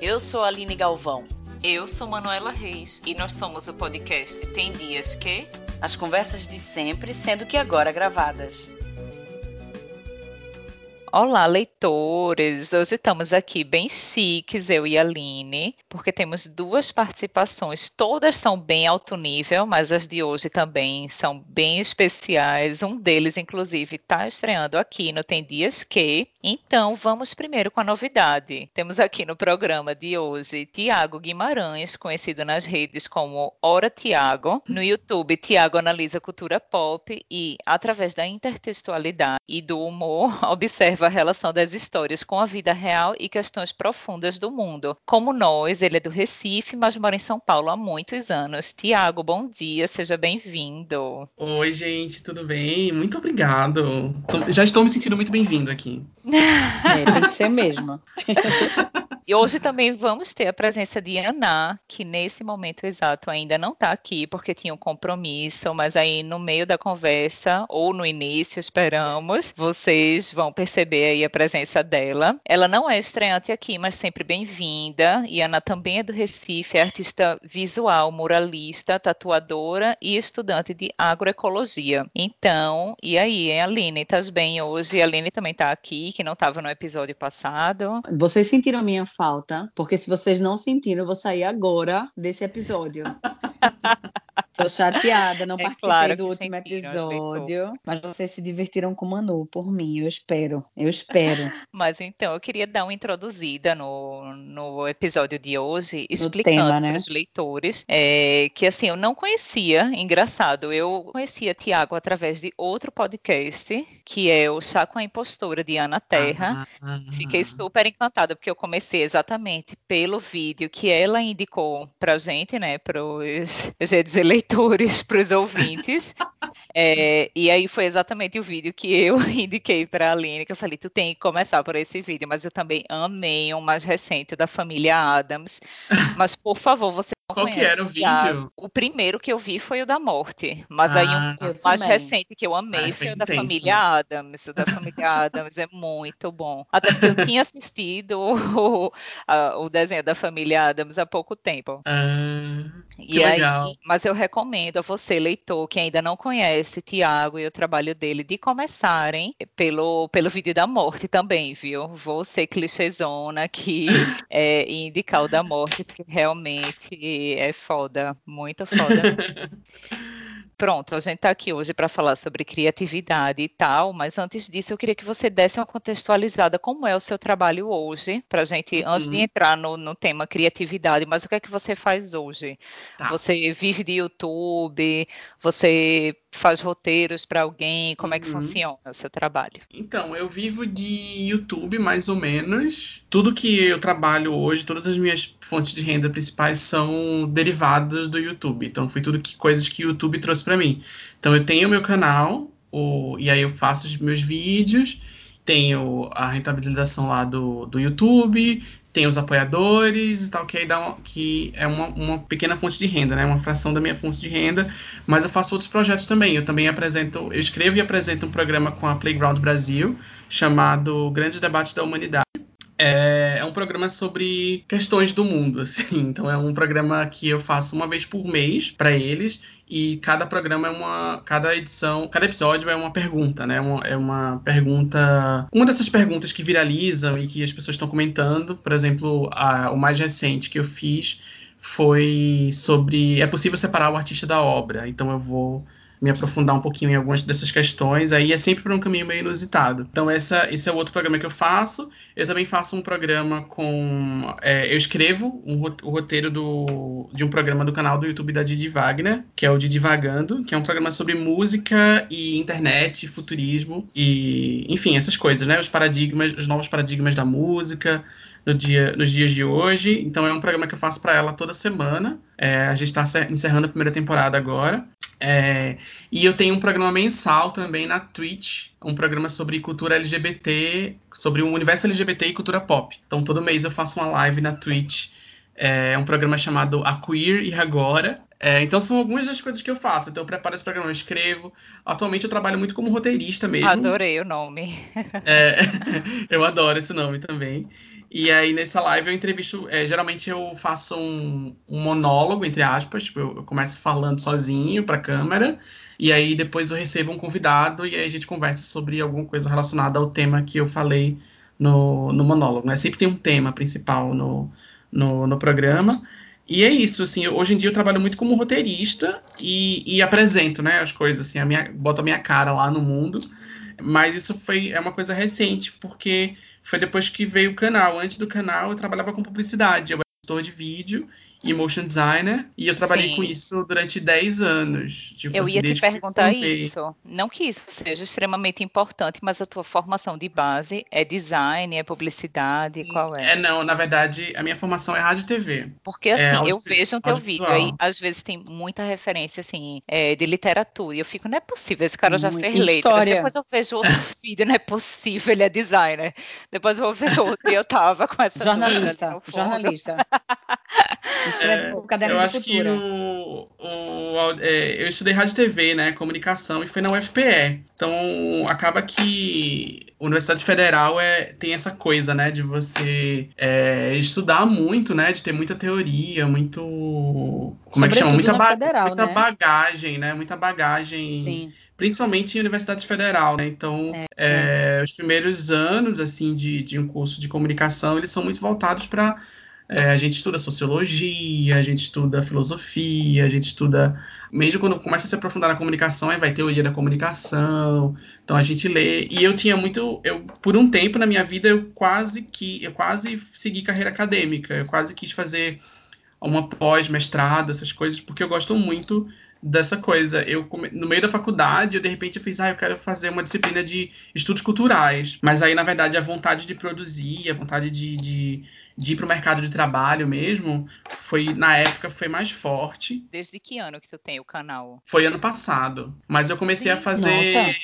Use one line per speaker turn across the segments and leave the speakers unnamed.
Eu sou a Aline Galvão.
Eu sou Manuela Reis e nós somos o podcast Tem Dias Que.
As conversas de sempre, sendo que agora gravadas.
Olá, leitores! Hoje estamos aqui bem chiques, eu e a Aline, porque temos duas participações. Todas são bem alto nível, mas as de hoje também são bem especiais. Um deles, inclusive, está estreando aqui no Tem Dias Que. Então, vamos primeiro com a novidade. Temos aqui no programa de hoje Tiago Guimarães, conhecido nas redes como Ora Tiago. No YouTube, Tiago analisa cultura pop e, através da intertextualidade e do humor, observa a relação das histórias com a vida real e questões profundas do mundo. Como nós, ele é do Recife, mas mora em São Paulo há muitos anos. Tiago, bom dia, seja bem-vindo.
Oi, gente, tudo bem? Muito obrigado. Já estou me sentindo muito bem-vindo aqui.
É, tem que ser mesmo.
E hoje também vamos ter a presença de Ana, que nesse momento exato ainda não está aqui porque tinha um compromisso, mas aí no meio da conversa, ou no início, esperamos, vocês vão perceber aí a presença dela. Ela não é estreante aqui, mas sempre bem-vinda. E Ana também é do Recife, é artista visual, muralista, tatuadora e estudante de agroecologia. Então, e aí, hein, Aline, estás bem hoje? A Aline também está aqui, que não estava no episódio passado.
Vocês sentiram a minha falta, porque se vocês não sentiram, eu vou sair agora desse episódio. Tô chateada, não é participei claro do último episódio, mas vocês se divertiram com o Manu, por mim, eu espero, eu espero.
mas então, eu queria dar uma introduzida no, no episódio de hoje, explicando para né? os leitores é, que, assim, eu não conhecia, engraçado, eu conhecia Tiago através de outro podcast, que é o Chá com a Impostura, de Ana Terra. Ah, Fiquei super encantada, porque eu comecei exatamente pelo vídeo que ela indicou pra gente, né, para os, eu ia dizer leitores, para os ouvintes. É, e aí foi exatamente o vídeo que eu indiquei para a Aline, que eu falei, tu tem que começar por esse vídeo, mas eu também amei o mais recente da família Adams. Mas, por favor, você
qual que era o vídeo?
O primeiro que eu vi foi o da morte, mas ah, aí um mais também. recente que eu amei ah, foi, foi o da família Adams. O da família Adams é muito bom. Até porque eu tinha assistido o, a, o desenho da família Adams há pouco tempo.
Ah, e aí, legal.
mas eu recomendo a você, leitor, que ainda não conhece Tiago e o trabalho dele, de começarem pelo, pelo vídeo da morte também, viu? Vou ser clichêzona aqui é, e indicar o da morte, porque realmente é foda, muito foda. Pronto, a gente está aqui hoje para falar sobre criatividade e tal, mas antes disso eu queria que você desse uma contextualizada como é o seu trabalho hoje, para a gente, uhum. antes de entrar no, no, tema criatividade, mas o que é que você faz hoje? Tá. Você vive de YouTube, você faz roteiros para alguém? Como é que uhum. funciona o seu trabalho?
Então, eu vivo de YouTube mais ou menos. Tudo que eu trabalho hoje, todas as minhas fontes de renda principais são derivadas do YouTube. Então, foi tudo que coisas que o YouTube trouxe para mim. Então, eu tenho o meu canal, o, e aí eu faço os meus vídeos tenho a rentabilização lá do, do YouTube, tem os apoiadores e tal, que aí dá que é uma, uma pequena fonte de renda, né? Uma fração da minha fonte de renda, mas eu faço outros projetos também. Eu também apresento, eu escrevo e apresento um programa com a Playground Brasil chamado Grande Debate da Humanidade. É, é, um programa sobre questões do mundo, assim. Então é um programa que eu faço uma vez por mês para eles e cada programa é uma, cada edição, cada episódio é uma pergunta, né? Uma, é uma pergunta, uma dessas perguntas que viralizam e que as pessoas estão comentando. Por exemplo, a, o mais recente que eu fiz foi sobre é possível separar o artista da obra. Então eu vou me aprofundar um pouquinho em algumas dessas questões, aí é sempre por um caminho meio inusitado. Então, essa, esse é o outro programa que eu faço. Eu também faço um programa com. É, eu escrevo um, o roteiro do, de um programa do canal do YouTube da Didi Wagner, que é o Didi Vagando, que é um programa sobre música e internet, futurismo e, enfim, essas coisas, né? Os paradigmas, os novos paradigmas da música, no dia, nos dias de hoje. Então é um programa que eu faço para ela toda semana. É, a gente está encerrando a primeira temporada agora. É, e eu tenho um programa mensal também na Twitch, um programa sobre cultura LGBT, sobre o universo LGBT e cultura pop. Então todo mês eu faço uma live na Twitch. É um programa chamado A Queer e Agora. É, então são algumas das coisas que eu faço. Então eu preparo esse programa, eu escrevo. Atualmente eu trabalho muito como roteirista mesmo.
Adorei o nome.
É, eu adoro esse nome também. E aí nessa live eu entrevisto. É, geralmente eu faço um, um, monólogo, entre aspas. Tipo, eu, começo falando sozinho pra câmera. E aí depois eu recebo um convidado e aí a gente conversa sobre alguma coisa relacionada ao tema que eu falei no, no monólogo. Né? Sempre tem um tema principal no, no, no programa. E é isso, assim, hoje em dia eu trabalho muito como roteirista e, e apresento, né, as coisas, assim, a minha, boto a minha cara lá no mundo. Mas isso foi é uma coisa recente, porque foi depois que veio o canal. Antes do canal eu trabalhava com publicidade, eu era editor de vídeo e motion designer, e eu trabalhei Sim. com isso durante 10 anos.
Tipo, eu assim, ia te perguntar isso. Não que isso seja extremamente importante, mas a tua formação de base é design, é publicidade, qual é?
É, não, na verdade, a minha formação é rádio e TV.
Porque assim, é, eu vejo o teu vídeo aí, às vezes tem muita referência, assim, é, de literatura, e eu fico, não é possível, esse cara já fez letras. Depois eu vejo outro vídeo, não é possível, ele é designer. Depois eu vou ver outro, e eu tava com essa
Jornalista, jornalista. Escreve é, o caderno eu acho
que o, o é, eu estudei rádio e TV, né, comunicação, e foi na UFPE. Então, acaba que a Universidade Federal é, tem essa coisa, né, de você é, estudar muito, né, de ter muita teoria, muito... Como Sobretudo é que chama? Muita, ba federal, muita né? bagagem, né, muita bagagem... Sim principalmente em universidade federal, né? Então, é, é. os primeiros anos, assim, de, de um curso de comunicação, eles são muito voltados para é, a gente estuda sociologia, a gente estuda filosofia, a gente estuda. Mesmo quando começa a se aprofundar na comunicação, aí vai teoria da comunicação. Então a gente lê. E eu tinha muito. Eu, por um tempo na minha vida, eu quase que. Eu quase segui carreira acadêmica. Eu quase quis fazer uma pós-mestrado, essas coisas, porque eu gosto muito dessa coisa. Eu no meio da faculdade, eu de repente eu fiz, ah, eu quero fazer uma disciplina de estudos culturais. Mas aí, na verdade, a vontade de produzir, a vontade de, de de ir para o mercado de trabalho mesmo, foi na época foi mais forte.
Desde que ano que tu tem o canal?
Foi ano passado. Mas eu comecei Sim. a fazer. Nossa,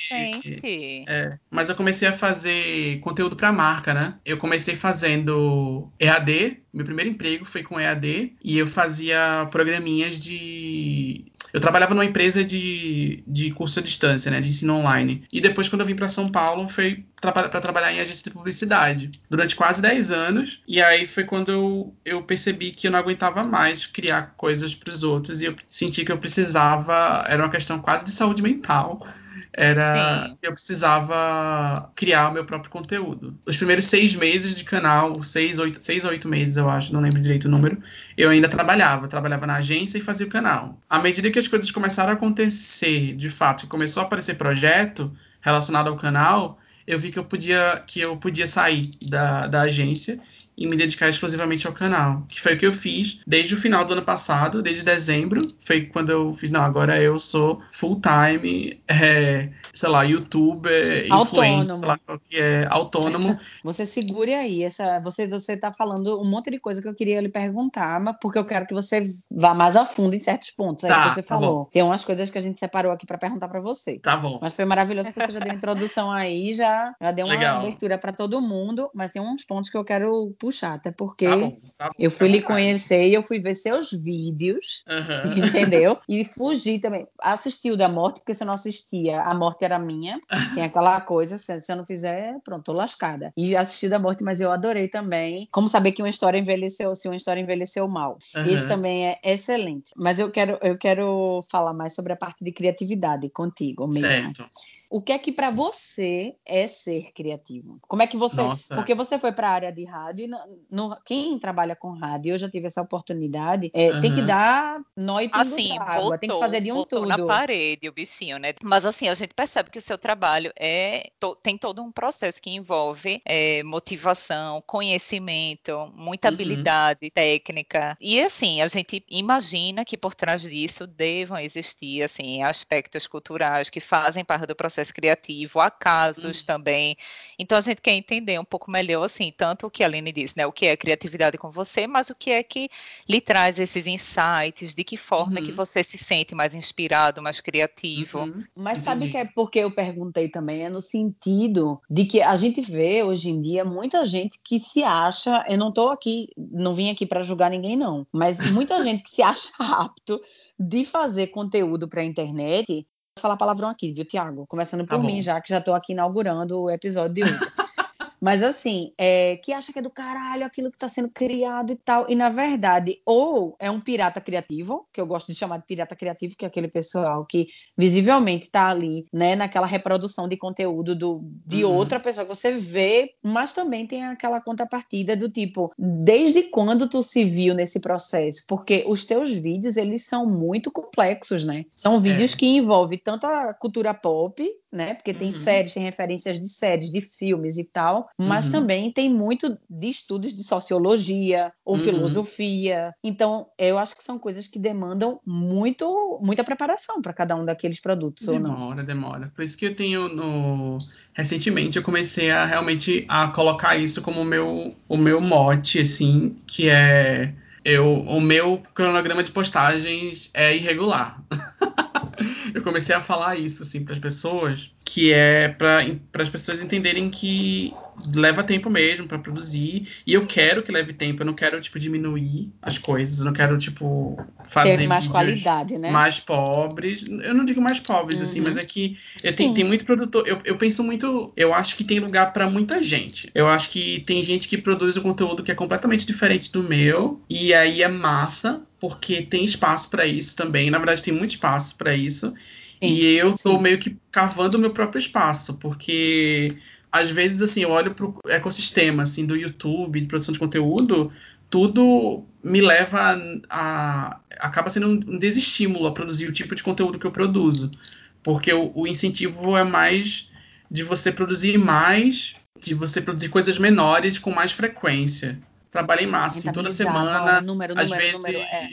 é, mas eu comecei a fazer conteúdo para marca, né? Eu comecei fazendo EAD. Meu primeiro emprego foi com EAD e eu fazia programinhas de eu trabalhava numa empresa de, de curso à distância, né, de ensino online. E depois, quando eu vim para São Paulo, foi para trabalhar em agência de publicidade durante quase 10 anos. E aí foi quando eu, eu percebi que eu não aguentava mais criar coisas para os outros e eu senti que eu precisava, era uma questão quase de saúde mental era Sim. que eu precisava criar o meu próprio conteúdo. Os primeiros seis meses de canal, seis, oito, seis ou oito meses, eu acho, não lembro direito o número, eu ainda trabalhava. trabalhava na agência e fazia o canal. À medida que as coisas começaram a acontecer, de fato, e começou a aparecer projeto relacionado ao canal, eu vi que eu podia, que eu podia sair da, da agência e me dedicar exclusivamente ao canal, que foi o que eu fiz desde o final do ano passado, desde dezembro, foi quando eu fiz, não, agora eu sou full time, é, sei lá, youtuber, influencer, sei lá qual que é, autônomo.
você segure aí, essa, você você tá falando um monte de coisa que eu queria lhe perguntar, mas porque eu quero que você vá mais a fundo em certos pontos aí tá, que você tá falou. Bom. Tem umas coisas que a gente separou aqui para perguntar para você.
Tá bom.
Mas foi maravilhoso que você já deu a introdução aí, já, já deu uma Legal. abertura para todo mundo, mas tem uns pontos que eu quero puxar, até porque tá bom, tá bom, eu fui lhe conhecer e eu fui ver seus vídeos, uhum. entendeu? E fugir também. Assisti o da morte, porque se eu não assistia, a morte era minha. Tem aquela coisa, se eu não fizer, pronto, tô lascada. E assisti da morte, mas eu adorei também. Como saber que uma história envelheceu, se uma história envelheceu mal. Uhum. Esse também é excelente. Mas eu quero, eu quero falar mais sobre a parte de criatividade contigo mesmo. Certo. O que é que para você é ser criativo? Como é que você. Nossa. Porque você foi para a área de rádio e no, no, quem trabalha com rádio, eu já tive essa oportunidade, é, uhum. tem que dar nó e assim, água, botou, tem que fazer de um tudo.
na parede o bichinho, né? Mas assim, a gente percebe que o seu trabalho é to, tem todo um processo que envolve é, motivação, conhecimento, muita uhum. habilidade técnica. E assim, a gente imagina que por trás disso devam existir assim aspectos culturais que fazem parte do processo processo criativo, há casos uhum. também. Então a gente quer entender um pouco melhor, assim, tanto o que a Aline disse, né? O que é criatividade com você, mas o que é que lhe traz esses insights, de que forma uhum. que você se sente mais inspirado, mais criativo. Uhum.
Mas sabe que é porque eu perguntei também, é no sentido de que a gente vê hoje em dia muita gente que se acha, eu não estou aqui, não vim aqui para julgar ninguém, não, mas muita gente que se acha apto de fazer conteúdo para a internet. Falar palavrão aqui, viu, Tiago? Começando por tá mim, já que já estou aqui inaugurando o episódio de hoje. Mas assim, é, que acha que é do caralho aquilo que está sendo criado e tal. E na verdade, ou é um pirata criativo, que eu gosto de chamar de pirata criativo, que é aquele pessoal que visivelmente está ali, né, naquela reprodução de conteúdo do, de uhum. outra pessoa que você vê, mas também tem aquela contrapartida do tipo, desde quando tu se viu nesse processo? Porque os teus vídeos, eles são muito complexos, né? São vídeos é. que envolvem tanto a cultura pop, né? Porque tem uhum. séries, tem referências de séries, de filmes e tal, mas uhum. também tem muito de estudos de sociologia ou uhum. filosofia. Então, eu acho que são coisas que demandam muito, muita preparação para cada um daqueles produtos.
Demora, demora. Por isso que eu tenho no recentemente eu comecei a realmente a colocar isso como o meu o meu mote assim, que é eu, o meu cronograma de postagens é irregular. eu comecei a falar isso assim para as pessoas, que é para as pessoas entenderem que leva tempo mesmo para produzir. E eu quero que leve tempo, eu não quero, tipo, diminuir as coisas, eu não quero, tipo, fazer.
Ter mais qualidade, né?
Mais pobres. Eu não digo mais pobres, uhum. assim, mas é que eu tenho, tem muito produtor. Eu, eu penso muito. Eu acho que tem lugar para muita gente. Eu acho que tem gente que produz o conteúdo que é completamente diferente do meu. E aí é massa, porque tem espaço para isso também. Na verdade, tem muito espaço para isso. Sim, e eu tô sim. meio que cavando o meu próprio espaço, porque às vezes, assim, eu olho pro ecossistema, assim, do YouTube, de produção de conteúdo, tudo me leva a, a acaba sendo um desestímulo a produzir o tipo de conteúdo que eu produzo, porque o, o incentivo é mais de você produzir mais, de você produzir coisas menores com mais frequência. Trabalhei massa, assim, toda semana, número, às vezes número, é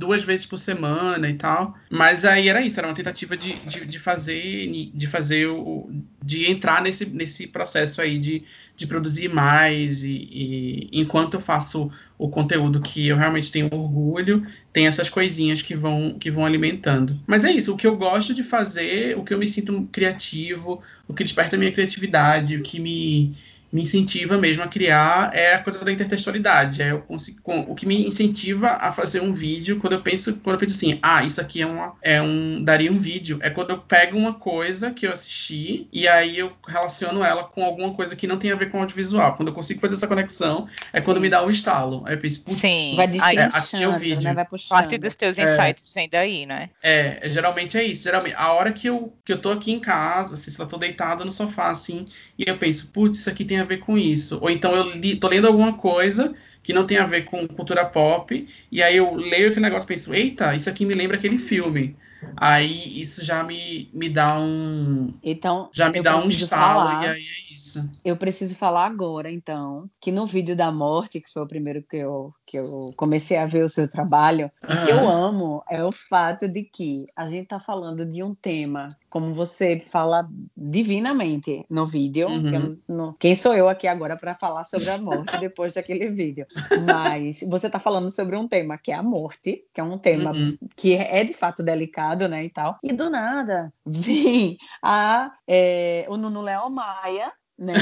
duas vezes por semana e tal. Mas aí era isso, era uma tentativa de, de, de fazer, de fazer o, de entrar nesse, nesse processo aí de, de produzir mais e, e, enquanto eu faço o conteúdo que eu realmente tenho orgulho, tem essas coisinhas que vão que vão alimentando. Mas é isso, o que eu gosto de fazer, o que eu me sinto criativo, o que desperta a minha criatividade, o que me me incentiva mesmo a criar é a coisa da intertextualidade. É o que me incentiva a fazer um vídeo quando eu penso, quando eu penso assim, ah, isso aqui é, uma, é um daria um vídeo. É quando eu pego uma coisa que eu assisti e aí eu relaciono ela com alguma coisa que não tem a ver com audiovisual. Quando eu consigo fazer essa conexão, é quando Sim. me dá o um estalo. Aí eu penso, putz,
Sim. vai é, aqui é o vídeo. Né? Vai puxando. Parte dos teus é. insights é, vem daí, né?
É, geralmente é isso. Geralmente, a hora que eu, que eu tô aqui em casa, assim, se eu tô deitado no sofá, assim, e eu penso, putz, isso aqui tem a ver com isso. Ou então eu li, tô lendo alguma coisa que não tem a ver com cultura pop, e aí eu leio aquele negócio e penso, eita, isso aqui me lembra aquele filme. Aí isso já me, me dá um.
Então,
já me dá um estalo, falar, e aí é isso.
Eu preciso falar agora, então, que no vídeo da morte, que foi o primeiro que eu, que eu comecei a ver o seu trabalho, o que eu amo é o fato de que a gente tá falando de um tema, como você fala divinamente no vídeo. Uhum. Não, quem sou eu aqui agora para falar sobre a morte depois daquele vídeo? Mas você tá falando sobre um tema que é a morte, que é um tema uhum. que é de fato delicado, né, e tal. E do nada vem a, é, o Nuno Léo Maia né?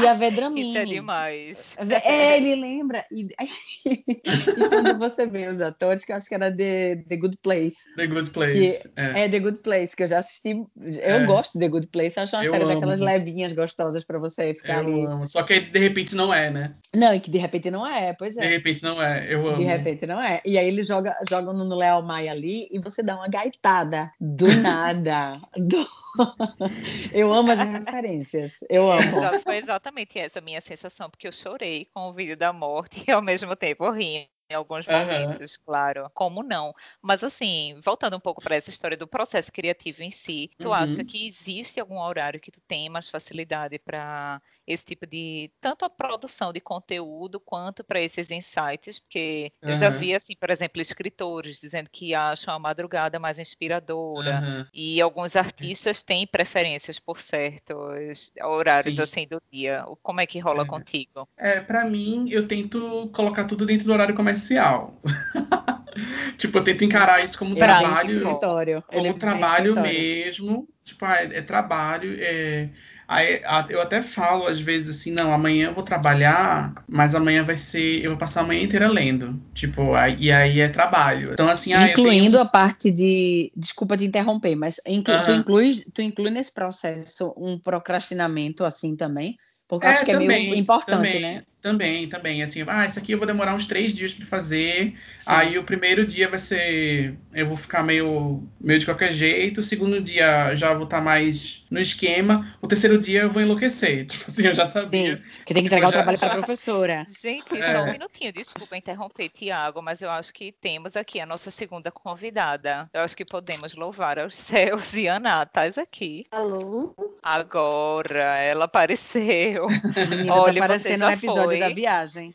E a Vedramini.
Isso é demais.
É, ele lembra. E, e, quando você vê os atores, que eu acho que era The, The Good Place.
The Good Place.
É. é. The Good Place, que eu já assisti. Eu é. gosto de The Good Place. Acho uma eu série amo. daquelas levinhas gostosas pra você ficar
eu
ali.
Amo. Só que de repente não é, né?
Não, e que de repente não é, pois é.
De repente não é, eu amo.
De repente não é. E aí ele joga, joga no Léo Maia ali e você dá uma gaitada do nada. do... eu amo as referências. Eu amo.
Foi exatamente essa minha sensação, porque eu chorei com o vídeo da morte e ao mesmo tempo rindo em alguns momentos, uhum. claro. Como não? Mas assim, voltando um pouco para essa história do processo criativo em si, tu uhum. acha que existe algum horário que tu tem mais facilidade para esse tipo de tanto a produção de conteúdo quanto para esses insights, porque uhum. eu já vi assim, por exemplo, escritores dizendo que acham a madrugada mais inspiradora uhum. e alguns artistas têm preferências por certos horários Sim. assim do dia. Como é que rola
é.
contigo?
É, para mim, eu tento colocar tudo dentro do horário comercial. tipo, eu tento encarar isso como trabalho, como Ele trabalho mesmo. Tipo, ah, é, é trabalho, é Aí eu até falo às vezes assim, não, amanhã eu vou trabalhar, mas amanhã vai ser, eu vou passar a manhã inteira lendo. Tipo, aí, e aí é trabalho. Então assim,
ah, incluindo
tenho...
a parte de, desculpa te interromper, mas inclu... uhum. tu inclui, tu inclui nesse processo um procrastinamento assim também? Porque é, acho que também, é meio importante,
também.
né?
Também, também. Assim, ah, isso aqui eu vou demorar uns três dias para fazer. Sim. Aí o primeiro dia vai ser. Eu vou ficar meio, meio de qualquer jeito. O segundo dia já vou estar tá mais no esquema. O terceiro dia eu vou enlouquecer. Tipo assim, eu já sabia.
Sim, que tem que entregar o trabalho já... para a professora.
Gente, é. só um minutinho. Desculpa interromper, Tiago, mas eu acho que temos aqui a nossa segunda convidada. Eu acho que podemos louvar aos céus. E Ana, estás aqui.
Alô?
Agora, ela apareceu.
Menina, tá Olha, tá parecendo um episódio foi. Da viagem.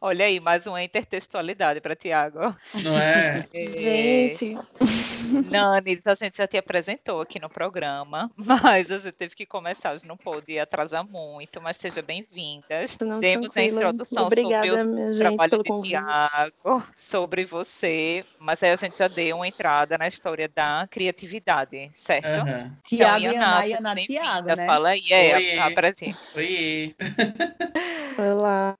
Olha aí, mais uma intertextualidade para Tiago.
Não é?
é? Gente.
Nanis, a gente já te apresentou aqui no programa, mas a gente teve que começar, a gente não pôde atrasar muito, mas seja bem-vindas. Temos a introdução
Obrigada,
sobre
o trabalho
pelo
de
Tiago, sobre você, mas aí a gente já deu uma entrada na história da criatividade, certo? Uhum.
Então, Tiago e Ana, e Ana Tiago, né?
Fala aí, é, apresenta.
Oi.
Olá.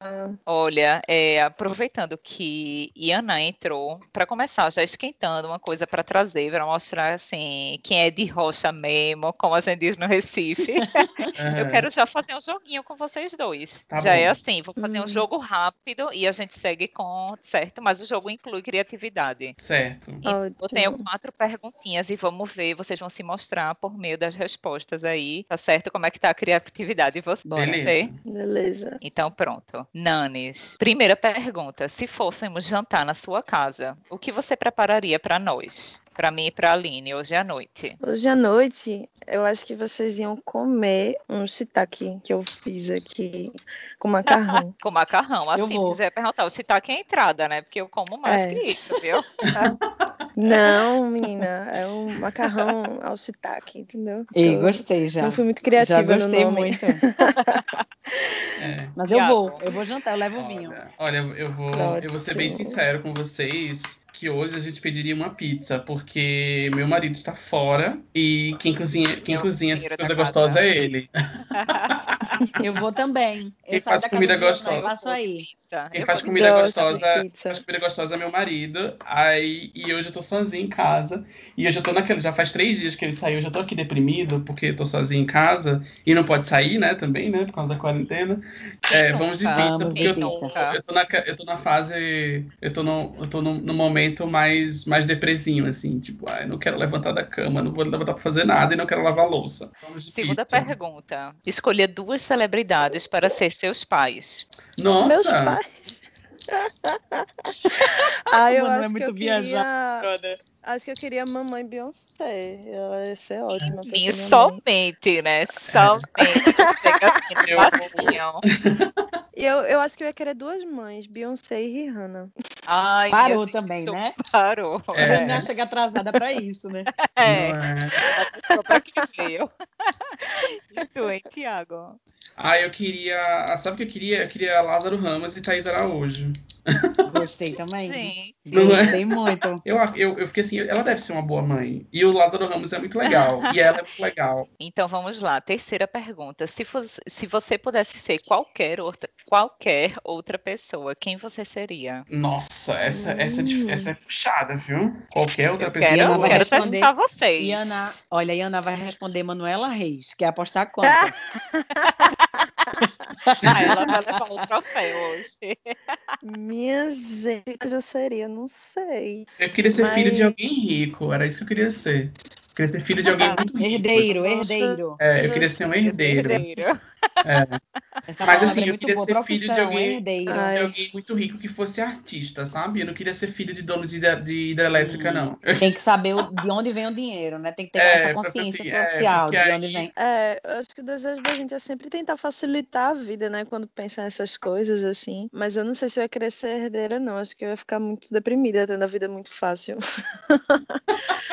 Olha, é, aproveitando que Iana entrou, para começar, já esquentando uma coisa para trazer, para mostrar assim, quem é de rocha mesmo, como a gente diz no Recife. Uhum. Eu quero já fazer um joguinho com vocês dois. Tá já é bom. é assim, vou fazer um jogo rápido e a gente segue com, certo? Mas o jogo inclui criatividade.
Certo.
eu tenho quatro perguntinhas e vamos ver, vocês vão se mostrar por meio das respostas aí, tá certo? Como é que tá a criatividade de vocês?
Beleza.
Beleza.
Então pronto. Nanes, primeira pergunta: se fôssemos jantar na sua casa, o que você prepararia para nós? Para mim e para a Aline, hoje à noite.
Hoje à noite, eu acho que vocês iam comer um shiitake que eu fiz aqui com macarrão.
com macarrão, assim, eu quiser perguntar, o shiitake é entrada, né? Porque eu como mais é. que isso, viu?
Não, menina, é um macarrão ao shiitake, entendeu?
E gostei já.
Não fui muito criativa
já gostei
no
nome. muito. é. Mas eu vou, eu vou jantar, eu levo o vinho.
Olha, eu vou, eu vou ser bem sincero com vocês que hoje a gente pediria uma pizza, porque meu marido está fora e quem cozinha, quem cozinha essas coisas gostosas é ele.
Eu vou também.
Quem faz comida gostosa.
Passo aí.
Quem faz comida gostosa, faz comida gostosa é meu marido. Aí e hoje eu tô sozinho em casa e eu já tô naquele, já faz três dias que ele saiu, eu já tô aqui deprimido porque eu tô sozinho em casa e não pode sair, né, também, né, por causa da quarentena. É, vamos de pizza porque eu tô, eu tô na, eu tô na fase, eu tô no, eu tô no, no momento momento mais, mais depresinho, assim, tipo, ah, não quero levantar da cama, não vou levantar pra fazer nada e não quero lavar louça.
Segunda pizza. pergunta. Escolher duas celebridades para ser seus pais.
Nossa!
Meus pais. ah, eu Mano, é acho é muito que eu queria... Acho que eu queria mamãe Beyoncé. Ela ia ser ótima.
Sim, somente, né? Somente.
E eu, eu acho que eu ia querer duas mães, Beyoncé e Rihanna.
Ai, Parou também, né?
Parou.
É. Não chega atrasada pra isso, né?
É. é. Só pra quem veio. E tu, hein, Tiago?
Ah, eu queria. Sabe o que eu queria? Eu queria Lázaro Ramos e Thaís Araújo.
Gostei também.
Sim.
É? Gostei é? muito.
Eu, eu, eu fiquei assim, ela deve ser uma boa mãe. E o Lázaro Ramos é muito legal. e ela é muito legal.
Então vamos lá. Terceira pergunta. Se, fosse, se você pudesse ser qualquer outra, qualquer outra pessoa, quem você seria?
Nossa, essa, essa, hum. essa é puxada, viu? Qualquer outra
eu
pessoa.
Quero, eu quero testar vocês.
Iana, olha, Iana vai responder Manuela Reis. Quer apostar quanto?
ah, ela vai levar o troféu hoje.
Minha gente, eu seria, não sei.
Eu queria ser mas... filho de alguém rico, era isso que eu queria ser. Eu queria ser filho de alguém muito rico.
Herdeiro, herdeiro.
É, eu queria ser um herdeiro. herdeiro. É. Mas assim, é eu queria ser filho de alguém, de alguém, muito rico que fosse artista, sabe? Eu não queria ser filho de dono de, de hidrelétrica, não.
Tem que saber de onde vem o dinheiro, né? Tem que ter é, essa consciência assim, social é, de onde vem.
É, eu acho que o desejo da gente é sempre tentar facilitar a vida, né? Quando pensa nessas coisas, assim. Mas eu não sei se eu ia querer ser herdeira, não. Acho que eu ia ficar muito deprimida, tendo a vida muito fácil.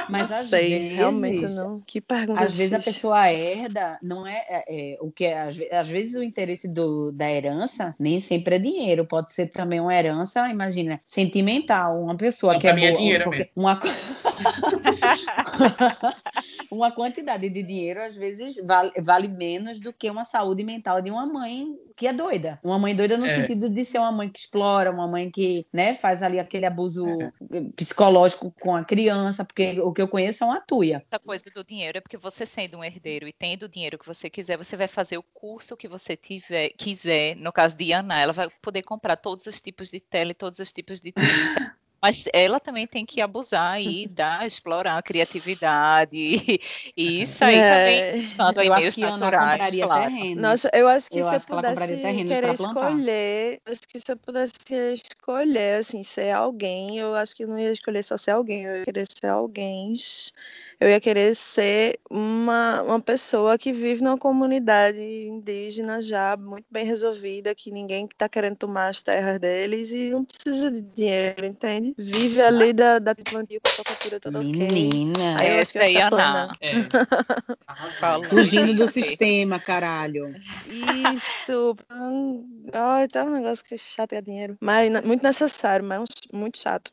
Mas às sei, vezes,
realmente não. Que pergunta.
Às vezes a pessoa herda, não é, é, é o que é, às, às vezes o interesse do, da herança nem sempre é dinheiro, pode ser também uma herança, imagina, sentimental, uma pessoa
não,
que é
boa,
é
dinheiro
porque, uma uma quantidade de dinheiro às vezes vale, vale, menos do que uma saúde mental de uma mãe que é doida. Uma mãe doida no é. sentido de ser uma mãe que explora, uma mãe que, né, faz ali aquele abuso é. psicológico com a criança, porque o que eu conheço é uma tuia.
A coisa do dinheiro é porque você sendo um herdeiro e tendo o dinheiro que você quiser, você vai fazer o curso que você tiver, quiser. No caso de Ana, ela vai poder comprar todos os tipos de tele, todos os tipos de tinta. Mas ela também tem que abusar e dar, explorar a criatividade. E, isso aí é, também expando aí
eu acho que naturais, Ana compraria claro. terreno.
Nossa, eu acho que eu se acho eu pudesse querer escolher, acho que se eu pudesse escolher, assim, ser alguém, eu acho que eu não ia escolher só ser alguém, eu ia querer ser alguém eu ia querer ser uma, uma pessoa que vive numa comunidade indígena já muito bem resolvida, que ninguém está querendo tomar as terras deles e não precisa de dinheiro, entende? Vive ali da, da plantio com a cultura toda
Menina,
ok. Aí
essa aí é a é.
Fugindo do sistema, caralho.
Isso. Ai, tá um negócio que é chato é dinheiro. Mas muito necessário, mas muito chato.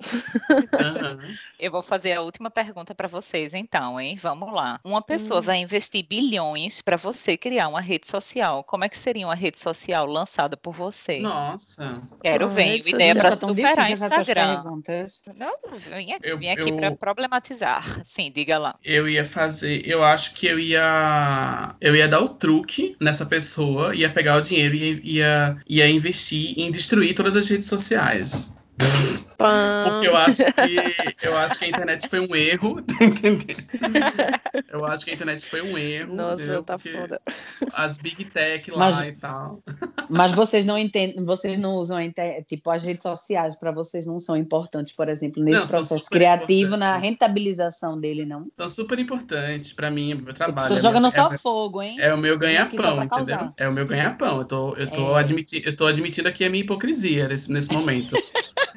Uhum. Eu vou fazer a última pergunta para vocês, então, hein? Vamos lá. Uma pessoa hum. vai investir bilhões para você criar uma rede social. Como é que seria uma rede social lançada por você?
Nossa.
Quero ver. Ideia para superar Instagram. Não, vim aqui, vim aqui para problematizar. Sim, diga lá.
Eu ia fazer, eu acho que eu ia eu ia dar o truque nessa pessoa, ia pegar o dinheiro e ia, ia investir em destruir todas as redes sociais. Porque eu acho que eu acho que a internet foi um erro, tá entendendo? Eu acho que a internet foi um erro.
Nossa,
entendeu?
tá Porque foda.
As big tech lá mas, e tal.
Mas vocês não entendem, vocês não usam tipo as redes sociais para vocês não são importantes, por exemplo, nesse não, processo criativo na rentabilização dele, não?
São super importantes para mim, meu trabalho.
Tô
é
jogando
meu,
só
é,
fogo, hein?
É o meu ganha-pão, entendeu? É o meu ganha-pão. Eu tô, eu tô, é. admiti eu tô admitindo aqui a minha hipocrisia nesse, nesse momento.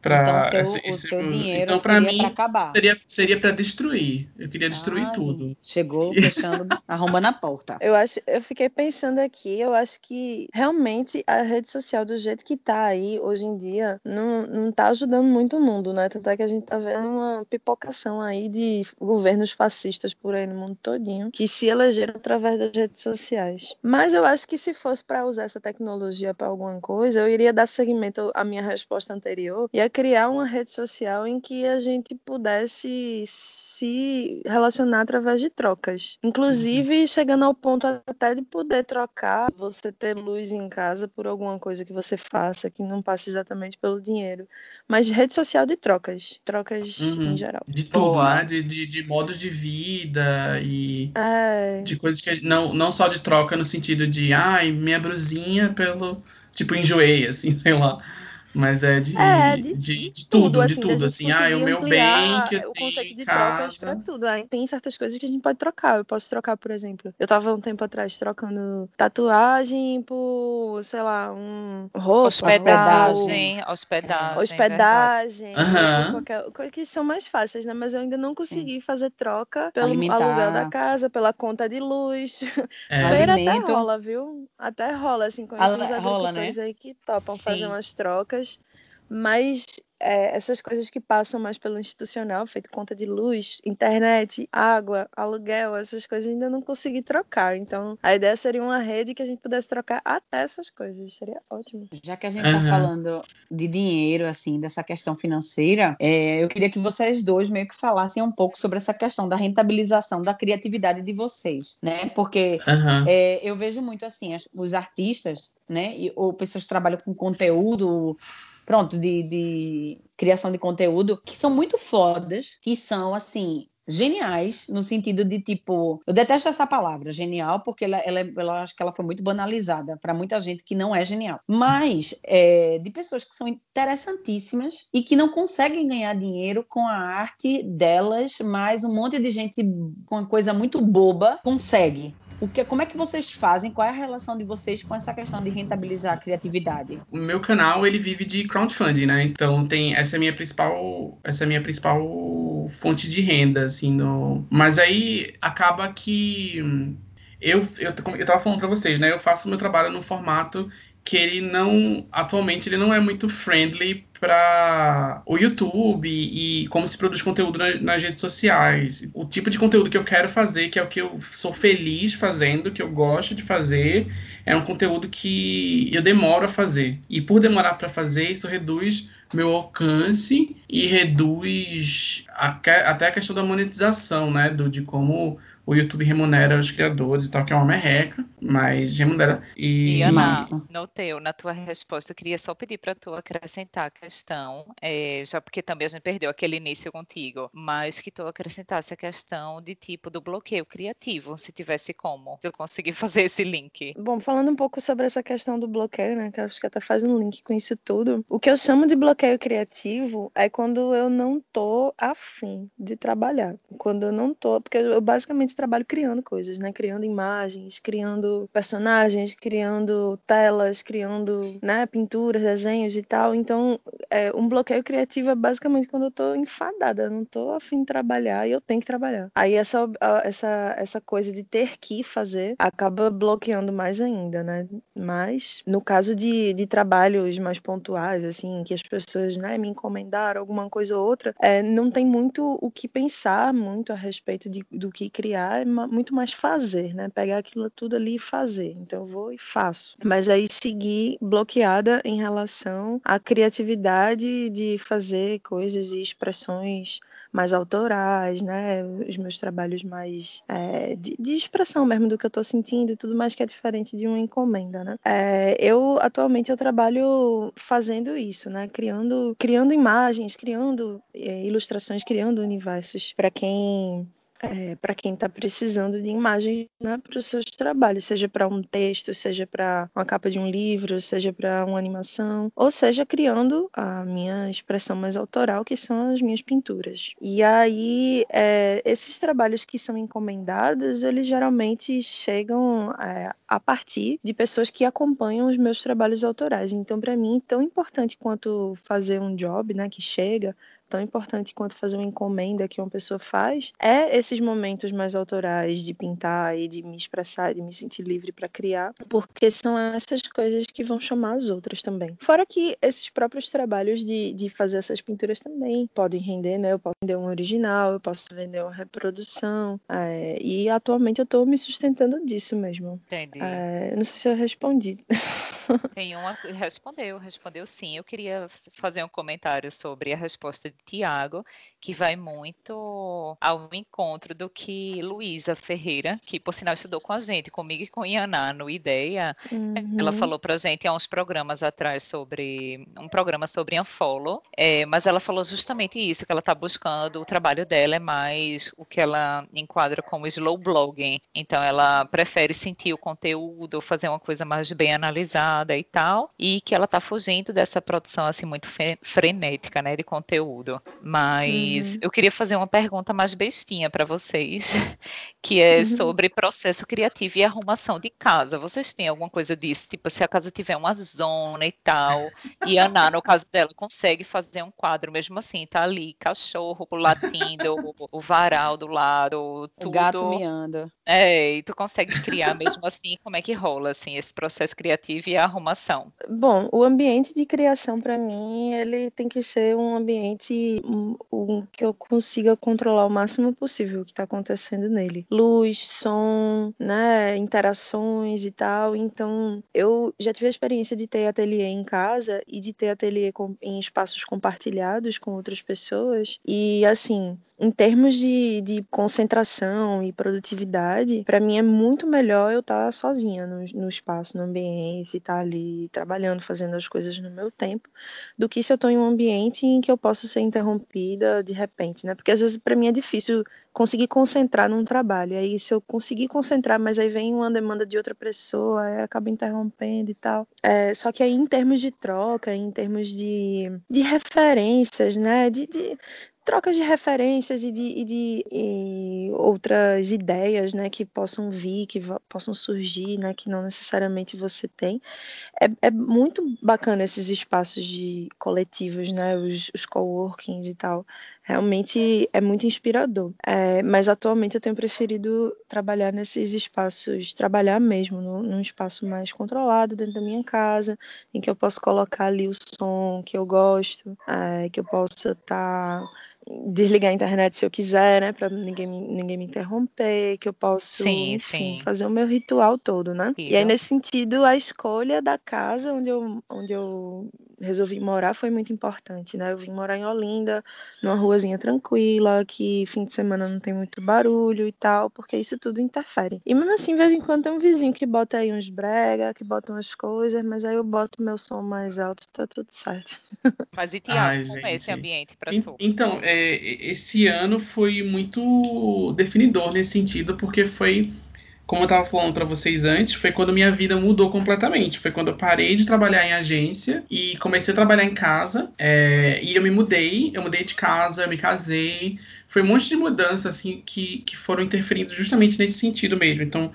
Pra, então, seu, esse, o seu dinheiro então, seria para acabar.
Seria, seria para destruir. Eu queria destruir Ai, tudo.
Chegou fechando, arrombando a porta.
Eu acho, eu fiquei pensando aqui, eu acho que realmente a rede social do jeito que tá aí hoje em dia não, não tá ajudando muito o mundo, né? Tanto é que a gente tá vendo uma pipocação aí de governos fascistas por aí no mundo todinho que se elegeram através das redes sociais. Mas eu acho que se fosse para usar essa tecnologia para alguma coisa, eu iria dar seguimento à minha resposta anterior e criar uma rede social em que a gente pudesse se relacionar através de trocas. Inclusive, uhum. chegando ao ponto até de poder trocar, você ter luz em casa por alguma coisa que você faça, que não passe exatamente pelo dinheiro. Mas rede social de trocas. Trocas uhum. em geral.
De tudo, né? De, de, de, modos de vida e é... de coisas que. Não, não só de troca no sentido de, ai, minha brusinha pelo. Tipo, enjoei, assim, sei lá. Mas é de, é, de, de, de tudo, tudo, assim, de tudo. Assim, ah, o meu bem que eu
o conceito
de
trocas pra tudo. Aí tem certas coisas que a gente pode trocar. Eu posso trocar, por exemplo. Eu tava um tempo atrás trocando tatuagem por, sei lá, um roupa.
Hospedagem, hospedagem.
Hospedagem. Uhum. Qualquer, coisa que são mais fáceis, né? Mas eu ainda não consegui Sim. fazer troca pelo Alimentar. aluguel da casa, pela conta de luz. É. Feira até rola, viu? Até rola, assim, com esses agricultores né? aí que topam Sim. fazer umas trocas mas é, essas coisas que passam mais pelo institucional, feito conta de luz, internet, água, aluguel, essas coisas ainda não consegui trocar. Então, a ideia seria uma rede que a gente pudesse trocar até essas coisas. Seria ótimo.
Já que a gente está uhum. falando de dinheiro, assim, dessa questão financeira, é, eu queria que vocês dois meio que falassem um pouco sobre essa questão da rentabilização da criatividade de vocês, né? Porque uhum. é, eu vejo muito assim, os artistas, né? ou pessoas que trabalham com conteúdo pronto, de, de criação de conteúdo, que são muito fodas, que são, assim, geniais, no sentido de tipo. Eu detesto essa palavra, genial, porque ela, ela, ela acho que ela foi muito banalizada para muita gente que não é genial. Mas é, de pessoas que são interessantíssimas e que não conseguem ganhar dinheiro com a arte delas, mas um monte de gente com uma coisa muito boba consegue. O que, como é que vocês fazem? Qual é a relação de vocês com essa questão de rentabilizar a criatividade?
O meu canal ele vive de crowdfunding, né? Então tem essa é minha principal essa é minha principal fonte de renda, assim. No... Mas aí acaba que eu, eu, eu falando para vocês, né? Eu faço meu trabalho no formato que ele não atualmente ele não é muito friendly para o YouTube e, como se produz conteúdo na, nas redes sociais. O tipo de conteúdo que eu quero fazer, que é o que eu sou feliz fazendo, que eu gosto de fazer, é um conteúdo que eu demoro a fazer. E por demorar para fazer, isso reduz meu alcance e reduz a, até a questão da monetização, né? Do, de como o YouTube remunera os criadores e tal, que é uma merreca, mas remunera.
E, e Ana, no teu, na tua resposta, eu queria só pedir para tu acrescentar a questão, é, já porque também a gente perdeu aquele início contigo, mas que tu acrescentasse a questão de tipo do bloqueio criativo, se tivesse como, se eu conseguir fazer esse link.
Bom, falando um pouco sobre essa questão do bloqueio, né, que eu acho que até faz um link com isso tudo, o que eu chamo de bloqueio criativo é quando eu não tô afim de trabalhar, quando eu não tô, porque eu basicamente trabalho criando coisas, né? Criando imagens, criando personagens, criando telas, criando né, pinturas, desenhos e tal. Então, é, um bloqueio criativo é basicamente quando eu tô enfadada, eu não tô afim de trabalhar e eu tenho que trabalhar. Aí essa, essa, essa coisa de ter que fazer acaba bloqueando mais ainda, né? Mas no caso de, de trabalhos mais pontuais, assim, que as pessoas né, me encomendaram alguma coisa ou outra, é, não tem muito o que pensar muito a respeito de, do que criar é muito mais fazer, né? Pegar aquilo tudo ali e fazer. Então eu vou e faço. Mas aí seguir bloqueada em relação à criatividade de fazer coisas e expressões mais autorais, né? Os meus trabalhos mais é, de, de, expressão mesmo do que eu estou sentindo e tudo mais que é diferente de uma encomenda, né? É, eu atualmente eu trabalho fazendo isso, né? Criando, criando imagens, criando é, ilustrações, criando universos para quem é, para quem está precisando de imagens né, para os seus trabalhos, seja para um texto, seja para uma capa de um livro, seja para uma animação, ou seja criando a minha expressão mais autoral, que são as minhas pinturas. E aí, é, esses trabalhos que são encomendados, eles geralmente chegam é, a partir de pessoas que acompanham os meus trabalhos autorais. Então, para mim, tão importante quanto fazer um job, né, que chega tão importante quanto fazer uma encomenda que uma pessoa faz é esses momentos mais autorais de pintar e de me expressar, de me sentir livre para criar, porque são essas coisas que vão chamar as outras também. Fora que esses próprios trabalhos de, de fazer essas pinturas também podem render, né? Eu posso vender um original, eu posso vender uma reprodução, é, e atualmente eu estou me sustentando disso mesmo.
Entendi.
É, não sei se eu respondi.
Tem uma. Respondeu, respondeu sim. Eu queria fazer um comentário sobre a resposta Tiago, que vai muito ao encontro do que Luísa Ferreira, que por sinal estudou com a gente, comigo e com Ianá no Ideia, uhum. ela falou pra gente há uns programas atrás sobre um programa sobre Unfollow, é, mas ela falou justamente isso, que ela está buscando, o trabalho dela é mais o que ela enquadra como slow blogging. Então ela prefere sentir o conteúdo, fazer uma coisa mais bem analisada e tal, e que ela está fugindo dessa produção assim muito frenética, né, de conteúdo. Mas uhum. eu queria fazer uma pergunta mais bestinha para vocês, que é uhum. sobre processo criativo e arrumação de casa. Vocês têm alguma coisa disso? Tipo, se a casa tiver uma zona e tal, e a Ana, no caso dela, consegue fazer um quadro mesmo assim, tá ali, cachorro latindo, o, varal do lado, tudo. O
gato miando.
É, e tu consegue criar mesmo assim, como é que rola assim esse processo criativo e a arrumação?
Bom, o ambiente de criação para mim, ele tem que ser um ambiente um, um, que eu consiga controlar o máximo possível o que está acontecendo nele. Luz, som, né, interações e tal. Então, eu já tive a experiência de ter ateliê em casa e de ter ateliê com, em espaços compartilhados com outras pessoas. E assim, em termos de, de concentração e produtividade, para mim é muito melhor eu estar tá sozinha no, no, espaço, no ambiente, estar tá ali trabalhando, fazendo as coisas no meu tempo, do que se eu estou em um ambiente em que eu posso ser interrompida de repente, né? Porque às vezes para mim é difícil conseguir concentrar num trabalho. Aí se eu conseguir concentrar, mas aí vem uma demanda de outra pessoa, aí acaba interrompendo e tal. É, só que aí em termos de troca, em termos de, de referências, né? De, de, trocas de referências e de, e de e outras ideias, né, que possam vir, que possam surgir, né, que não necessariamente você tem. É, é muito bacana esses espaços de coletivos, né, os, os coworkings e tal. realmente é muito inspirador. É, mas atualmente eu tenho preferido trabalhar nesses espaços, trabalhar mesmo no, num espaço mais controlado dentro da minha casa, em que eu posso colocar ali o som que eu gosto, é, que eu possa estar tá desligar a internet se eu quiser, né, para ninguém, ninguém me interromper, que eu posso, sim, enfim, sim. fazer o meu ritual todo, né? Sim, e aí nesse sentido a escolha da casa onde eu, onde eu resolvi morar foi muito importante, né? Eu vim morar em Olinda, numa ruazinha tranquila, que fim de semana não tem muito barulho e tal, porque isso tudo interfere. E mesmo assim, de vez em quando tem um vizinho que bota aí uns brega, que bota umas coisas, mas aí eu boto meu som mais alto, tá tudo certo.
Mas e Tiago, como é esse ambiente para tu?
Então, é, esse ano foi muito definidor nesse sentido, porque foi como eu estava falando para vocês antes, foi quando minha vida mudou completamente. Foi quando eu parei de trabalhar em agência e comecei a trabalhar em casa. É, e eu me mudei, eu mudei de casa, eu me casei. Foi um monte de mudanças assim que, que foram interferindo justamente nesse sentido mesmo. Então,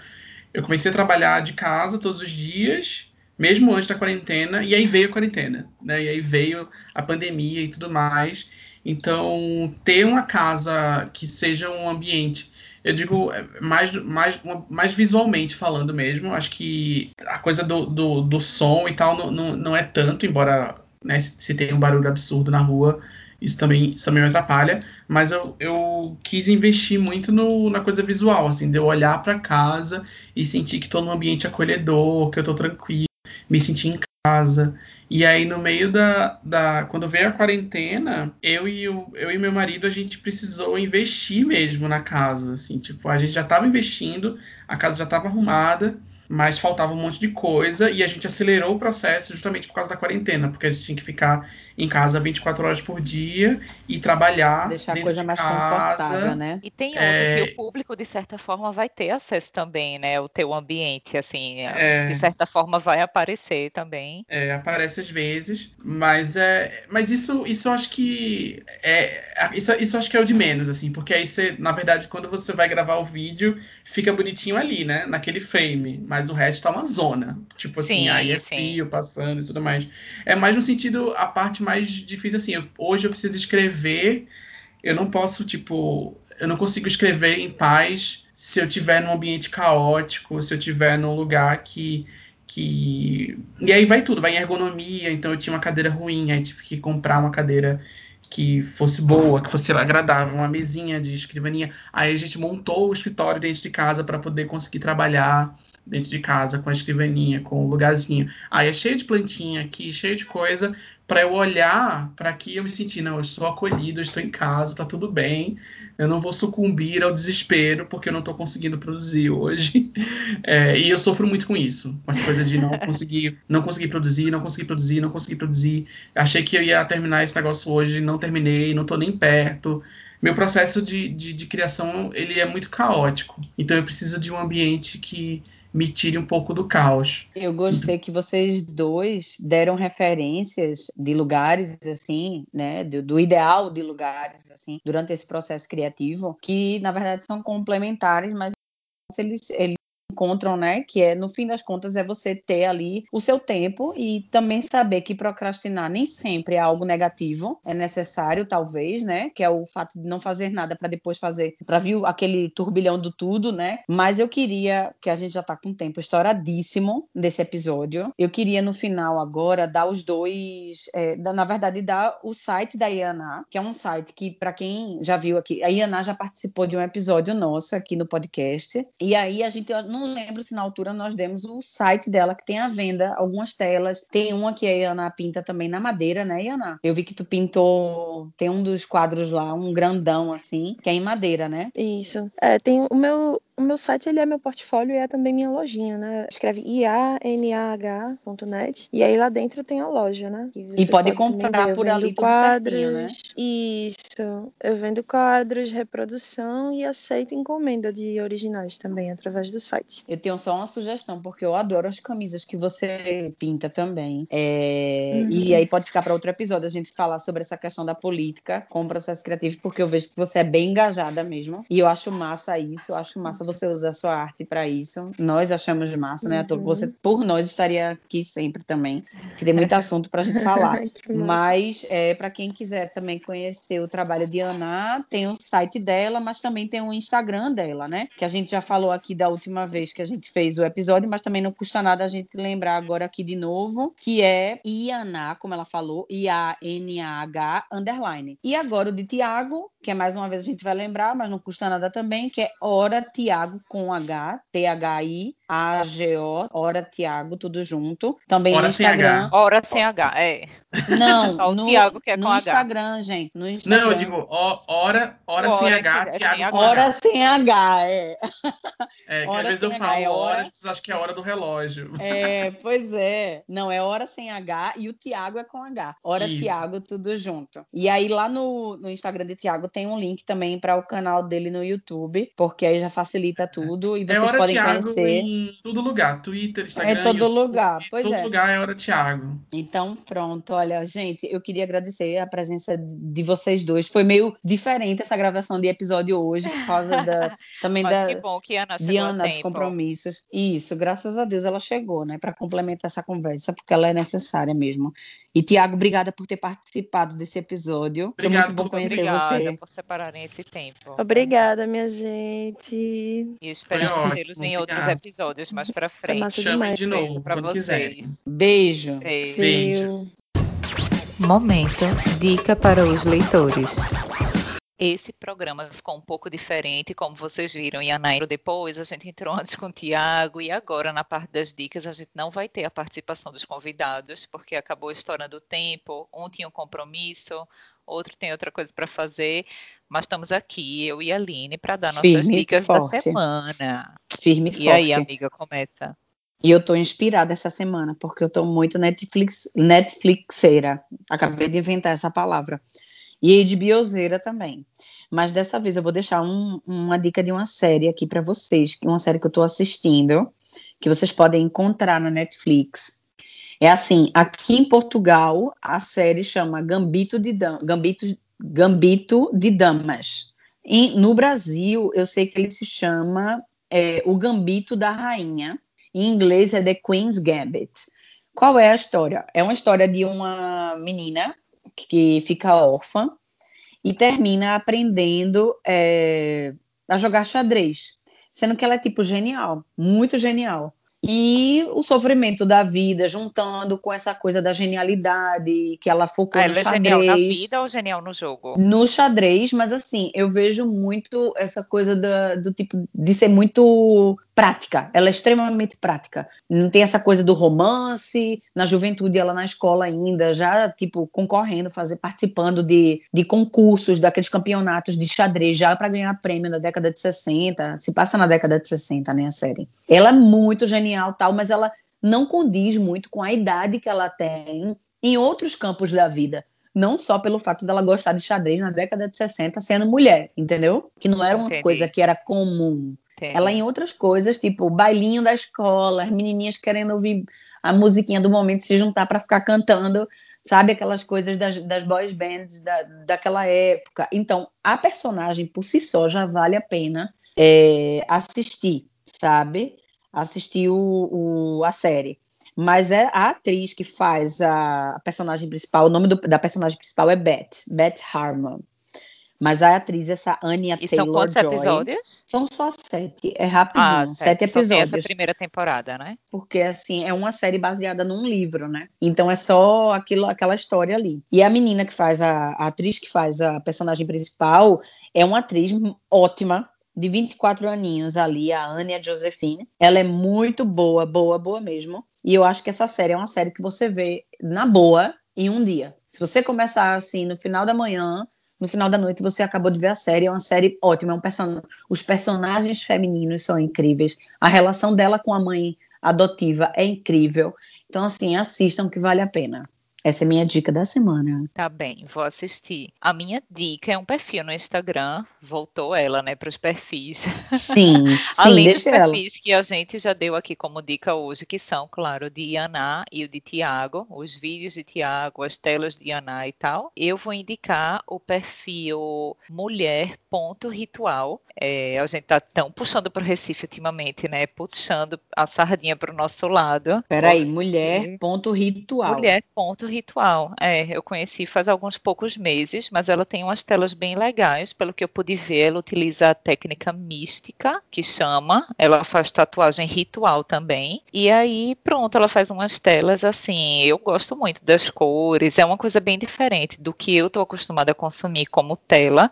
eu comecei a trabalhar de casa todos os dias, mesmo antes da quarentena, e aí veio a quarentena, né? E aí veio a pandemia e tudo mais. Então, ter uma casa que seja um ambiente eu digo é, mais, mais, mais visualmente falando mesmo. Acho que a coisa do, do, do som e tal não, não, não é tanto, embora né, se tem um barulho absurdo na rua, isso também, isso também me atrapalha. Mas eu, eu quis investir muito no, na coisa visual, assim, de eu olhar para casa e sentir que estou num ambiente acolhedor, que eu estou tranquilo, me sentir em casa. E aí, no meio da. da quando veio a quarentena, eu e, o, eu e meu marido, a gente precisou investir mesmo na casa. Assim, tipo, a gente já estava investindo, a casa já estava arrumada mas faltava um monte de coisa e a gente acelerou o processo justamente por causa da quarentena, porque a gente tinha que ficar em casa 24 horas por dia e trabalhar
deixar a coisa de mais casa. confortável, né?
E tem outro é... que o público de certa forma vai ter acesso também, né? O teu ambiente, assim, é... de certa forma vai aparecer também.
É, aparece às vezes, mas é, mas isso, isso eu acho que é, isso, isso acho que é o de menos, assim, porque aí você, na verdade, quando você vai gravar o vídeo, fica bonitinho ali, né? Naquele frame, mas o resto tá uma zona. Tipo assim, sim, aí é sim. fio passando e tudo mais. É mais no sentido, a parte mais difícil, assim, eu, hoje eu preciso escrever, eu não posso, tipo, eu não consigo escrever em paz se eu tiver num ambiente caótico, se eu tiver num lugar que que e aí vai tudo, vai em ergonomia, então eu tinha uma cadeira ruim, aí tive que comprar uma cadeira que fosse boa, que fosse agradável, uma mesinha de escrivaninha. Aí a gente montou o escritório dentro de casa para poder conseguir trabalhar dentro de casa, com a escrivaninha, com o lugarzinho. Aí é cheio de plantinha aqui, cheio de coisa, para eu olhar para aqui eu me sentir, não, eu estou acolhido, eu estou em casa, tá tudo bem, eu não vou sucumbir ao desespero porque eu não estou conseguindo produzir hoje. É, e eu sofro muito com isso, com essa coisa de não conseguir, não conseguir produzir, não conseguir produzir, não conseguir produzir. Achei que eu ia terminar esse negócio hoje, não terminei, não estou nem perto meu processo de, de, de, criação ele é muito caótico. Então eu preciso de um ambiente que me tire um pouco do caos.
Eu gostei que vocês dois deram referências de lugares assim, né, do, do ideal de lugares assim, durante esse processo criativo, que na verdade são complementares, mas eles, eles encontram, né? Que é, no fim das contas, é você ter ali o seu tempo e também saber que procrastinar nem sempre é algo negativo, é necessário, talvez, né? Que é o fato de não fazer nada para depois fazer, para vir aquele turbilhão do tudo, né? Mas eu queria, que a gente já tá com o tempo estouradíssimo desse episódio, eu queria no final agora dar os dois, é, na verdade, dar o site da Iana, que é um site que, para quem já viu aqui, a Iana já participou de um episódio nosso aqui no podcast, e aí a gente não não lembro se na altura nós demos o site dela, que tem à venda algumas telas. Tem uma que a Ana pinta também na madeira, né, Ana? Eu vi que tu pintou. Tem um dos quadros lá, um grandão assim, que é em madeira, né?
Isso. É, tem o meu o meu site ele é meu portfólio e é também minha lojinha, né? Escreve ianah.net e aí lá dentro tem a loja, né?
E pode, pode comprar por ali quadros, certinho, né?
Isso. Eu vendo quadros, reprodução e aceito encomenda de originais também através do site.
Eu tenho só uma sugestão, porque eu adoro as camisas que você pinta também. É... Uhum. E aí pode ficar para outro episódio a gente falar sobre essa questão da política com o processo criativo, porque eu vejo que você é bem engajada mesmo. E eu acho massa isso, eu acho massa massa você usar a sua arte para isso. Nós achamos massa, né? Uhum. Você, por nós, estaria aqui sempre também, que tem muito assunto para a gente falar. mas, é, para quem quiser também conhecer o trabalho de Ana, tem o site dela, mas também tem o Instagram dela, né? Que a gente já falou aqui da última vez que a gente fez o episódio, mas também não custa nada a gente lembrar agora aqui de novo, que é Iana, como ela falou, I-A-N-A-H, underline. E agora o de Tiago, que é mais uma vez a gente vai lembrar, mas não custa nada também, que é Hora Tiago com H, T-H-I, A-G-O, Hora Tiago, tudo junto. Também Hora no Instagram.
Hora sem H, é.
Não, Só o no, Tiago que é com no H. Instagram, gente. No Instagram.
Não, eu digo hora, hora, sem H, Tiago
com Hora sem H,
é. É, que às vezes eu falo é hora, as pessoas acham que é hora do relógio.
É, pois é. Não, é hora sem H e o Tiago é com H. Hora Isso. Tiago, tudo junto. E aí lá no, no Instagram de Tiago tem um link também para o canal dele no YouTube, porque aí já facilita tudo e é vocês é podem Thiago conhecer.
Em todo lugar, Twitter, Instagram.
É todo
YouTube,
lugar, pois
todo
é.
Todo lugar é hora Thiago.
Então, pronto, olha, gente, eu queria agradecer a presença de vocês dois. Foi meio diferente essa gravação de episódio hoje, por causa da também
Mas
da
que bom que a Ana
de Ana dos compromissos. Isso, graças a Deus ela chegou, né, para complementar essa conversa, porque ela é necessária mesmo. E Tiago, obrigada por ter participado desse episódio. Obrigado, Foi muito bom conhecer
obrigada
você.
por separarem esse tempo.
Obrigada, minha gente.
E esperamos tê-los em outros episódios mais para frente.
Chamem de novo,
para vocês. Quiserem.
Beijo.
Beijo.
Beijo.
Momento dica para os leitores. Esse programa ficou um pouco diferente, como vocês viram, e a Nairo depois, a gente entrou antes com o Tiago, e agora na parte das dicas a gente não vai ter a participação dos convidados, porque acabou estourando o tempo, um tinha um compromisso, outro tem outra coisa para fazer, mas estamos aqui, eu e a Aline, para dar
Firme
nossas dicas
forte.
da semana.
Firme
e
forte.
aí, amiga, começa.
E eu tô inspirada essa semana, porque eu tô muito Netflix, Netflixeira. Acabei de inventar essa palavra. E HBOzeira também. Mas dessa vez eu vou deixar um, uma dica de uma série aqui para vocês, uma série que eu tô assistindo, que vocês podem encontrar na Netflix. É assim, aqui em Portugal, a série chama Gambito de, Gambito, Gambito de Damas. E no Brasil, eu sei que ele se chama é, O Gambito da Rainha em inglês é The Queen's Gambit. Qual é a história? É uma história de uma menina que fica órfã e termina aprendendo é, a jogar xadrez, sendo que ela é tipo genial, muito genial e o sofrimento da vida, juntando com essa coisa da genialidade que ela focou ah, no ela xadrez.
é genial na vida ou genial no jogo?
No xadrez, mas assim, eu vejo muito essa coisa da, do tipo de ser muito prática. Ela é extremamente prática. Não tem essa coisa do romance. Na juventude, ela na escola ainda, já tipo concorrendo, fazer participando de, de concursos, daqueles campeonatos de xadrez já para ganhar prêmio na década de 60. Se passa na década de 60, né, a série. Ela é muito genial tal, mas ela não condiz muito com a idade que ela tem em outros campos da vida. Não só pelo fato dela gostar de xadrez na década de 60 sendo mulher, entendeu? Que não era uma Entendi. coisa que era comum. Ela em outras coisas, tipo bailinho da escola, as menininhas querendo ouvir a musiquinha do momento se juntar para ficar cantando, sabe? Aquelas coisas das, das boys bands da, daquela época. Então, a personagem por si só já vale a pena é, assistir, sabe? assistir o, o, a série. Mas é a atriz que faz a personagem principal, o nome do, da personagem principal é Beth, Beth Harmon. Mas a atriz, essa Anya e Taylor
são quantos
Joy,
episódios?
São só sete, é rapidinho, ah, sete, episódios. Só
essa primeira temporada, né?
Porque assim é uma série baseada num livro, né? Então é só aquilo, aquela história ali. E a menina que faz a, a atriz que faz a personagem principal é uma atriz ótima, de 24 aninhos ali, a Anya Josephine. Ela é muito boa, boa, boa mesmo. E eu acho que essa série é uma série que você vê na boa em um dia. Se você começar assim no final da manhã, no final da noite você acabou de ver a série, é uma série ótima, é um person... os personagens femininos são incríveis, a relação dela com a mãe adotiva é incrível. Então assim, assistam que vale a pena. Essa é a minha dica da semana.
Tá bem, vou assistir. A minha dica é um perfil no Instagram. Voltou ela, né, para os perfis.
Sim, sim
Além dos
ela.
perfis que a gente já deu aqui como dica hoje, que são, claro, de Ianá e o de Tiago, os vídeos de Tiago, as telas de Ianá e tal. Eu vou indicar o perfil mulher.ritual. É, a gente tá tão puxando para o Recife ultimamente, né? Puxando a sardinha para o nosso lado.
Peraí, mulher.ritual.
Mulher.ritual. É, eu conheci faz alguns poucos meses, mas ela tem umas telas bem legais. Pelo que eu pude ver, ela utiliza a técnica mística, que chama. Ela faz tatuagem ritual também. E aí, pronto, ela faz umas telas assim. Eu gosto muito das cores. É uma coisa bem diferente do que eu tô acostumada a consumir como tela.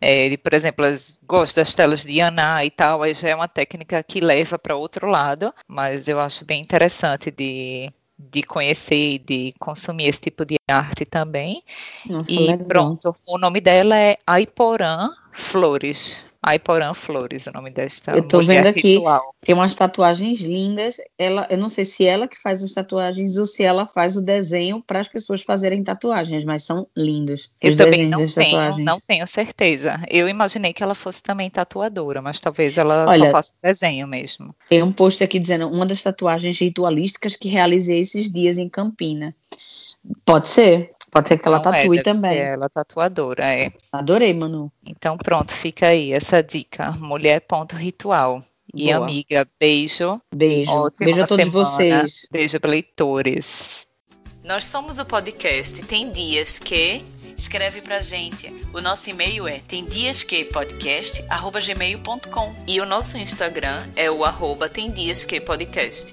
É, por exemplo, elas gostam das telas de Ana e tal, aí já é uma técnica que leva para outro lado, mas eu acho bem interessante de, de conhecer e de consumir esse tipo de arte também.
Nossa,
e
legal.
pronto, o nome dela é Aiporã Flores. Aiporã Flores, o nome desta
Eu tô vendo aqui.
ritual.
Tem umas tatuagens lindas. Ela, eu não sei se ela que faz as tatuagens ou se ela faz o desenho para as pessoas fazerem tatuagens, mas são lindos
Eu
os
também não tenho,
tatuagens.
não tenho certeza. Eu imaginei que ela fosse também tatuadora, mas talvez ela
Olha,
só faça desenho mesmo.
Tem um post aqui dizendo uma das tatuagens ritualísticas que realizei esses dias em Campina. Pode ser. Pode ser que ela
Não é,
tatue
deve
também.
ser ela tatuadora, é.
Adorei, Manu.
Então pronto, fica aí essa dica. Mulher.ritual. E
Boa.
amiga, beijo.
Beijo.
Ótima
Beijo a todos
semana.
vocês.
Beijo para leitores. Nós somos o podcast Tem Dias Que.
Escreve pra gente. O nosso e-mail é temdiasquepodcast@gmail.com.
E o nosso Instagram é o arroba Tem Dias Que Podcast.